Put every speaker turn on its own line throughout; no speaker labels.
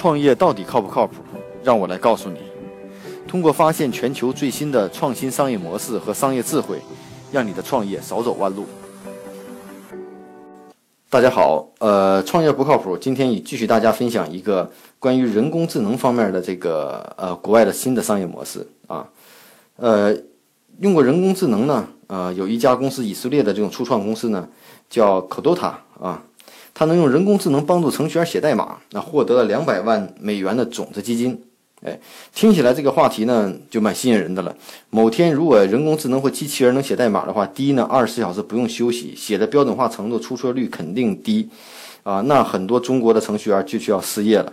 创业到底靠不靠谱？让我来告诉你。通过发现全球最新的创新商业模式和商业智慧，让你的创业少走弯路。大家好，呃，创业不靠谱。今天也继续大家分享一个关于人工智能方面的这个呃国外的新的商业模式啊。呃，用过人工智能呢，呃，有一家公司以色列的这种初创公司呢，叫 Codota 啊。他能用人工智能帮助程序员写代码，那获得了两百万美元的种子基金。哎，听起来这个话题呢就蛮吸引人的了。某天如果人工智能或机器人能写代码的话，第一呢，二十四小时不用休息，写的标准化程度、出错率肯定低，啊，那很多中国的程序员就需要失业了，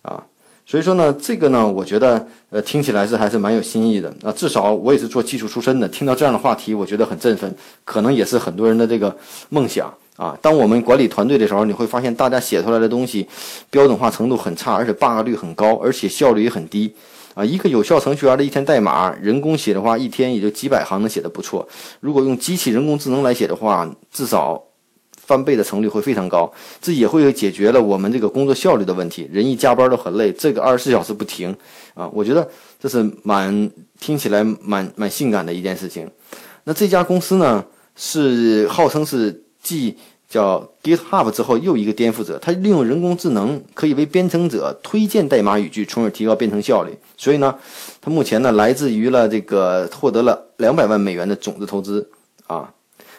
啊，所以说呢，这个呢，我觉得呃听起来是还是蛮有新意的。啊，至少我也是做技术出身的，听到这样的话题，我觉得很振奋，可能也是很多人的这个梦想。啊，当我们管理团队的时候，你会发现大家写出来的东西标准化程度很差，而且 bug 率很高，而且效率也很低。啊，一个有效程序员的一天代码，人工写的话，一天也就几百行能写的不错。如果用机器人工智能来写的话，至少翻倍的成率会非常高。这也会解决了我们这个工作效率的问题。人一加班都很累，这个二十四小时不停啊，我觉得这是蛮听起来蛮蛮性感的一件事情。那这家公司呢，是号称是继叫 GitHub 之后又一个颠覆者，它利用人工智能可以为编程者推荐代码语句，从而提高编程效率。所以呢，它目前呢来自于了这个获得了两百万美元的种子投资啊。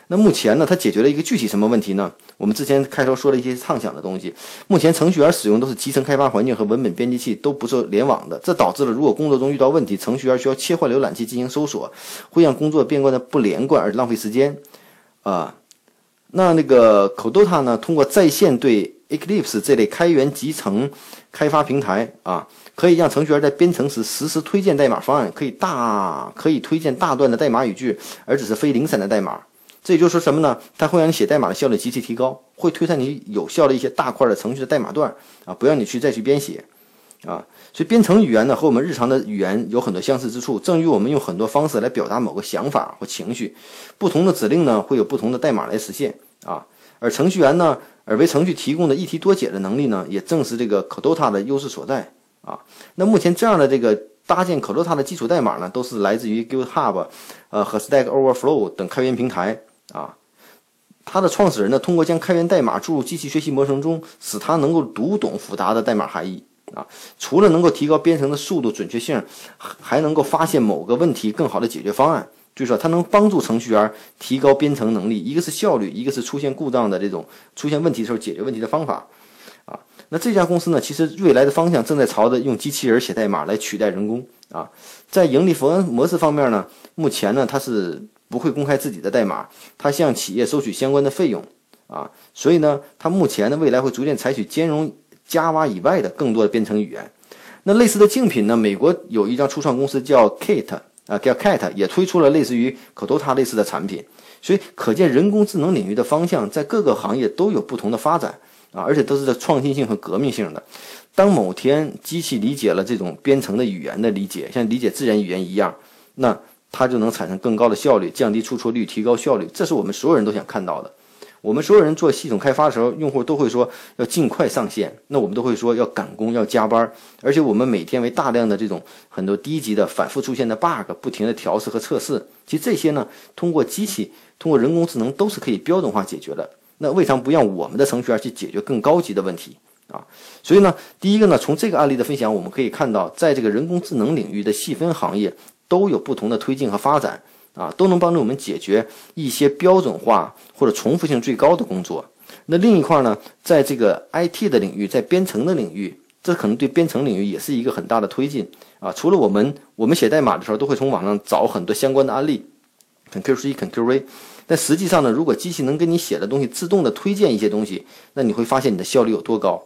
那目前呢，它解决了一个具体什么问题呢？我们之前开头说了一些畅想的东西。目前程序员使用都是集成开发环境和文本编辑器都不是联网的，这导致了如果工作中遇到问题，程序员需要切换浏览器进行搜索，会让工作变得不连贯而浪费时间啊。那那个 Codota 呢？通过在线对 Eclipse 这类开源集成开发平台啊，可以让程序员在编程时实时推荐代码方案，可以大可以推荐大段的代码语句，而只是非零散的代码。这也就是说什么呢？它会让你写代码的效率极其提高，会推算你有效的一些大块的程序的代码段啊，不让你去再去编写啊。所以编程语言呢，和我们日常的语言有很多相似之处。正与我们用很多方式来表达某个想法或情绪，不同的指令呢，会有不同的代码来实现。啊，而程序员呢，而为程序提供的一题多解的能力呢，也正是这个 Codota 的优势所在啊。那目前这样的这个搭建 Codota 的基础代码呢，都是来自于 GitHub，呃和 Stack Overflow 等开源平台啊。它的创始人呢，通过将开源代码注入机器学习模型中，使它能够读懂复杂的代码含义啊。除了能够提高编程的速度、准确性，还能够发现某个问题更好的解决方案。就是说，它能帮助程序员提高编程能力，一个是效率，一个是出现故障的这种出现问题的时候解决问题的方法，啊，那这家公司呢，其实未来的方向正在朝着用机器人写代码来取代人工啊。在盈利模模式方面呢，目前呢，它是不会公开自己的代码，它向企业收取相关的费用啊，所以呢，它目前呢，未来会逐渐采取兼容 Java 以外的更多的编程语言。那类似的竞品呢，美国有一家初创公司叫 Kate。啊，叫 Kate，也推出了类似于 Codota 类似的产品，所以可见人工智能领域的方向在各个行业都有不同的发展啊，而且都是在创新性和革命性的。当某天机器理解了这种编程的语言的理解，像理解自然语言一样，那它就能产生更高的效率，降低出错率，提高效率，这是我们所有人都想看到的。我们所有人做系统开发的时候，用户都会说要尽快上线，那我们都会说要赶工、要加班，而且我们每天为大量的这种很多低级的反复出现的 bug 不停的调试和测试。其实这些呢，通过机器、通过人工智能都是可以标准化解决的。那为啥不让我们的程序员去解决更高级的问题啊？所以呢，第一个呢，从这个案例的分享，我们可以看到，在这个人工智能领域的细分行业都有不同的推进和发展。啊，都能帮助我们解决一些标准化或者重复性最高的工作。那另一块呢，在这个 IT 的领域，在编程的领域，这可能对编程领域也是一个很大的推进啊。除了我们，我们写代码的时候都会从网上找很多相关的案例，Ctrl C Ctrl V。但实际上呢，如果机器能给你写的东西自动的推荐一些东西，那你会发现你的效率有多高。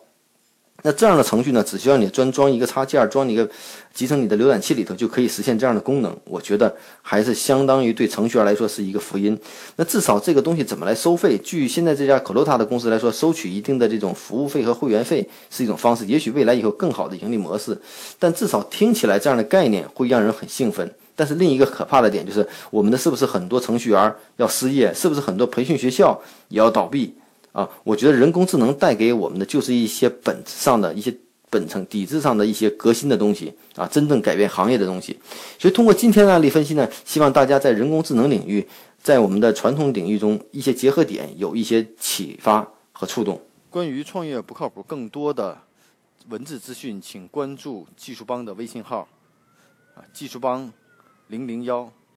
那这样的程序呢，只需要你专装一个插件，装一个集成你的浏览器里头，就可以实现这样的功能。我觉得还是相当于对程序员来说是一个福音。那至少这个东西怎么来收费？据现在这家科罗塔的公司来说，收取一定的这种服务费和会员费是一种方式。也许未来以后更好的盈利模式，但至少听起来这样的概念会让人很兴奋。但是另一个可怕的点就是，我们的是不是很多程序员要失业？是不是很多培训学校也要倒闭？啊，我觉得人工智能带给我们的就是一些本质上的一些本层底子上的一些革新的东西啊，真正改变行业的东西。所以通过今天的案例分析呢，希望大家在人工智能领域，在我们的传统领域中一些结合点有一些启发和触动。关于创业不靠谱，更多的文字资讯，请关注技术帮的微信号啊，技术帮零零幺。